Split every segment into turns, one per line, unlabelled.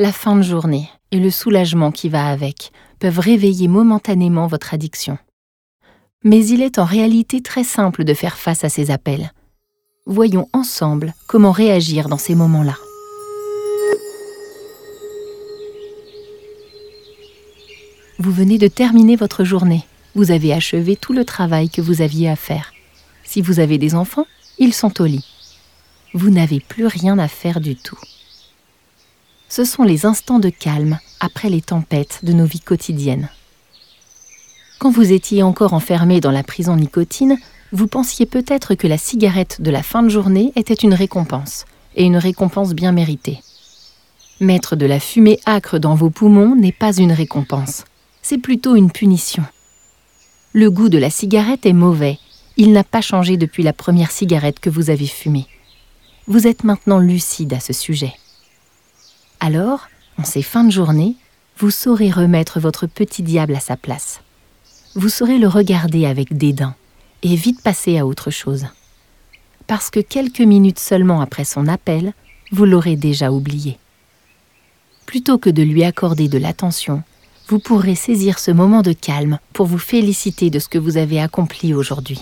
La fin de journée et le soulagement qui va avec peuvent réveiller momentanément votre addiction. Mais il est en réalité très simple de faire face à ces appels. Voyons ensemble comment réagir dans ces moments-là. Vous venez de terminer votre journée. Vous avez achevé tout le travail que vous aviez à faire. Si vous avez des enfants, ils sont au lit. Vous n'avez plus rien à faire du tout. Ce sont les instants de calme après les tempêtes de nos vies quotidiennes. Quand vous étiez encore enfermé dans la prison nicotine, vous pensiez peut-être que la cigarette de la fin de journée était une récompense, et une récompense bien méritée. Mettre de la fumée âcre dans vos poumons n'est pas une récompense, c'est plutôt une punition. Le goût de la cigarette est mauvais. Il n'a pas changé depuis la première cigarette que vous avez fumée. Vous êtes maintenant lucide à ce sujet. Alors, en ces fins de journée, vous saurez remettre votre petit diable à sa place. Vous saurez le regarder avec dédain et vite passer à autre chose. Parce que quelques minutes seulement après son appel, vous l'aurez déjà oublié. Plutôt que de lui accorder de l'attention, vous pourrez saisir ce moment de calme pour vous féliciter de ce que vous avez accompli aujourd'hui.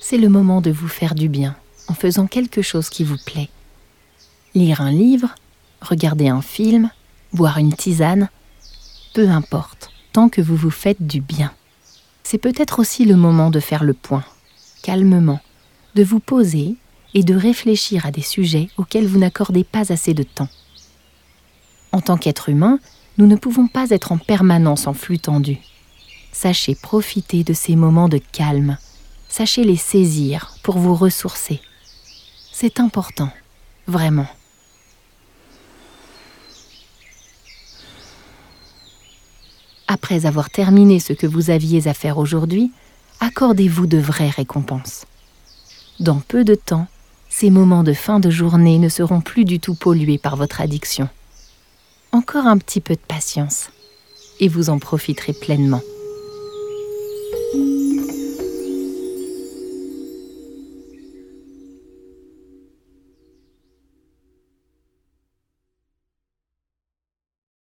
C'est le moment de vous faire du bien en faisant quelque chose qui vous plaît. Lire un livre, regarder un film, boire une tisane, peu importe, tant que vous vous faites du bien. C'est peut-être aussi le moment de faire le point, calmement, de vous poser et de réfléchir à des sujets auxquels vous n'accordez pas assez de temps. En tant qu'être humain, nous ne pouvons pas être en permanence en flux tendu. Sachez profiter de ces moments de calme. Sachez les saisir pour vous ressourcer. C'est important, vraiment. Après avoir terminé ce que vous aviez à faire aujourd'hui, accordez-vous de vraies récompenses. Dans peu de temps, ces moments de fin de journée ne seront plus du tout pollués par votre addiction encore un petit peu de patience et vous en profiterez pleinement.